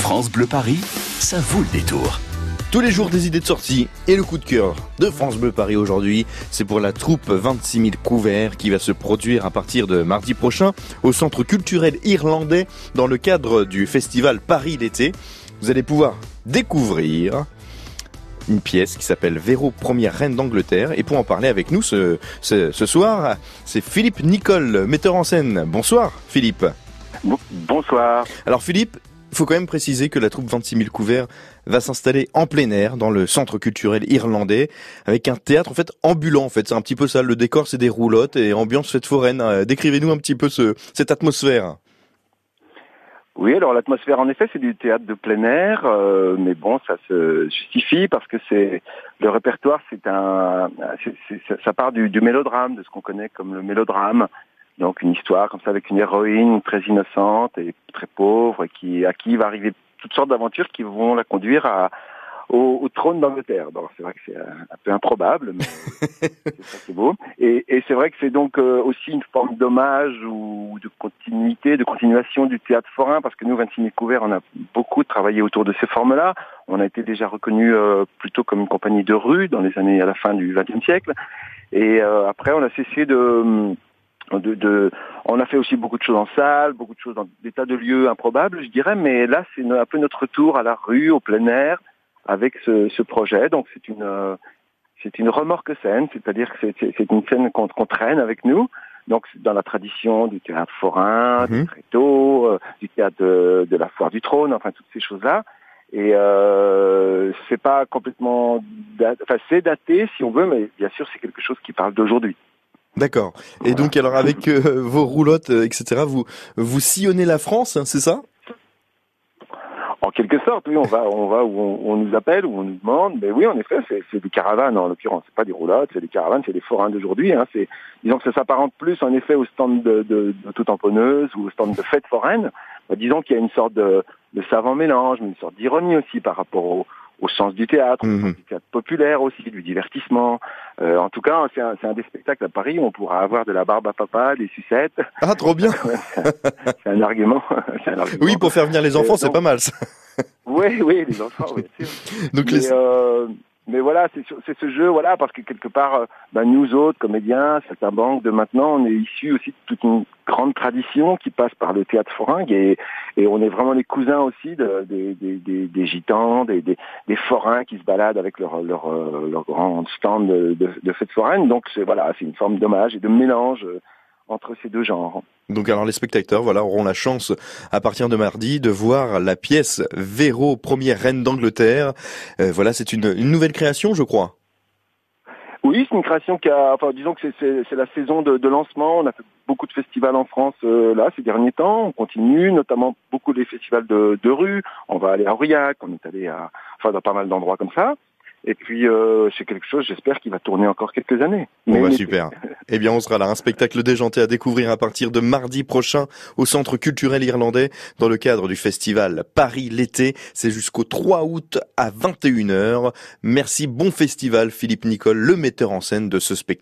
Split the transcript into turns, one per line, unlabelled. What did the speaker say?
France Bleu Paris, ça vaut le détour.
Tous les jours des idées de sortie et le coup de cœur de France Bleu Paris aujourd'hui, c'est pour la troupe 26 000 couverts qui va se produire à partir de mardi prochain au Centre culturel irlandais dans le cadre du festival Paris l'été. Vous allez pouvoir découvrir une pièce qui s'appelle Véro, première reine d'Angleterre. Et pour en parler avec nous ce, ce, ce soir, c'est Philippe Nicole, metteur en scène. Bonsoir Philippe.
Bonsoir.
Alors Philippe, il faut quand même préciser que la troupe 26 000 couverts va s'installer en plein air dans le centre culturel irlandais avec un théâtre en fait ambulant en fait. C'est un petit peu ça. Le décor c'est des roulottes et ambiance fête foraine. Euh, décrivez-nous un petit peu ce, cette atmosphère.
Oui, alors l'atmosphère en effet c'est du théâtre de plein air, euh, mais bon ça se justifie parce que c'est le répertoire c'est un ça part du, du mélodrame de ce qu'on connaît comme le mélodrame donc une histoire comme ça avec une héroïne très innocente et très pauvre et qui à qui va arriver toutes sortes d'aventures qui vont la conduire à, au, trône d'Angleterre. c'est vrai que c'est un, peu improbable, mais c'est ça qui est beau. Et, et c'est vrai que c'est donc euh, aussi une forme d'hommage ou de continuité, de continuation du théâtre forain, parce que nous, 26 000 couverts, on a beaucoup travaillé autour de ces formes-là. On a été déjà reconnu euh, plutôt comme une compagnie de rue dans les années à la fin du XXe siècle. Et euh, après, on a cessé de de, de, on a fait aussi beaucoup de choses en salle, beaucoup de choses dans des tas de lieux improbables, je dirais, mais là c'est un peu notre retour à la rue, au plein air, avec ce, ce projet. Donc c'est une euh, c'est une remorque scène, c'est-à-dire que c'est une scène qu'on traîne avec nous. Donc dans la tradition du théâtre forain, du mhm. tréteau, euh, du théâtre de, de, la foire du trône, enfin toutes ces choses-là. Et euh, c'est pas complètement, enfin c'est daté si on veut, mais bien sûr c'est quelque chose qui parle d'aujourd'hui.
D'accord. Et donc alors avec euh, vos roulottes, euh, etc., vous vous sillonnez la France, hein, c'est ça?
En quelque sorte, oui, on va, on va où on, nous appelle, où on nous demande. Mais oui, en effet, c'est des caravanes en l'occurrence. C'est pas des roulottes, c'est des caravanes, c'est des forains d'aujourd'hui. Hein. C'est, disons que ça s'apparente plus en effet au stand de, de, de tout tamponneuse ou au stand de fête foraine. Bah, disons qu'il y a une sorte de, de savant mélange, mais une sorte d'ironie aussi par rapport au, au sens du théâtre,
mhm.
du théâtre populaire aussi, du divertissement. Euh, en tout cas, c'est un, un, des spectacles à Paris où on pourra avoir de la barbe à papa, des sucettes.
Ah, trop bien
C'est un, argument. un argument.
Oui, pour faire venir les enfants, c'est pas mal ça.
Oui, oui, les enfants, oui, sûr.
Donc les...
Euh, mais voilà, c'est ce jeu, voilà, parce que quelque part, euh, ben, nous autres, comédiens, certains banques de maintenant, on est issus aussi de toute une grande tradition qui passe par le théâtre foringue et, et on est vraiment les cousins aussi de, des, des, des, gitans, des, des, des, forains qui se baladent avec leur, leur, euh, leur grand stand de, de, de fête foraine. Donc voilà, c'est une forme d'hommage et de mélange euh, entre ces deux genres.
Donc alors les spectateurs voilà auront la chance à partir de mardi de voir la pièce Véro première reine d'Angleterre. Euh, voilà, c'est une, une, nouvelle création, je crois.
Oui, c'est une création qui a, enfin disons que c'est la saison de, de, lancement. On a fait beaucoup de festivals en France euh, là ces derniers temps. On continue, notamment beaucoup des festivals de, de rue. On va aller à Aurillac, on est allé à, enfin dans pas mal d'endroits comme ça. Et puis euh, c'est quelque chose, j'espère, qui va tourner encore quelques années.
Bon bah, super. eh bien, on sera là, un spectacle déjanté à découvrir à partir de mardi prochain au Centre culturel irlandais dans le cadre du festival Paris l'été. C'est jusqu'au 3 août à 21h. Merci, bon festival Philippe Nicole, le metteur en scène de ce spectacle.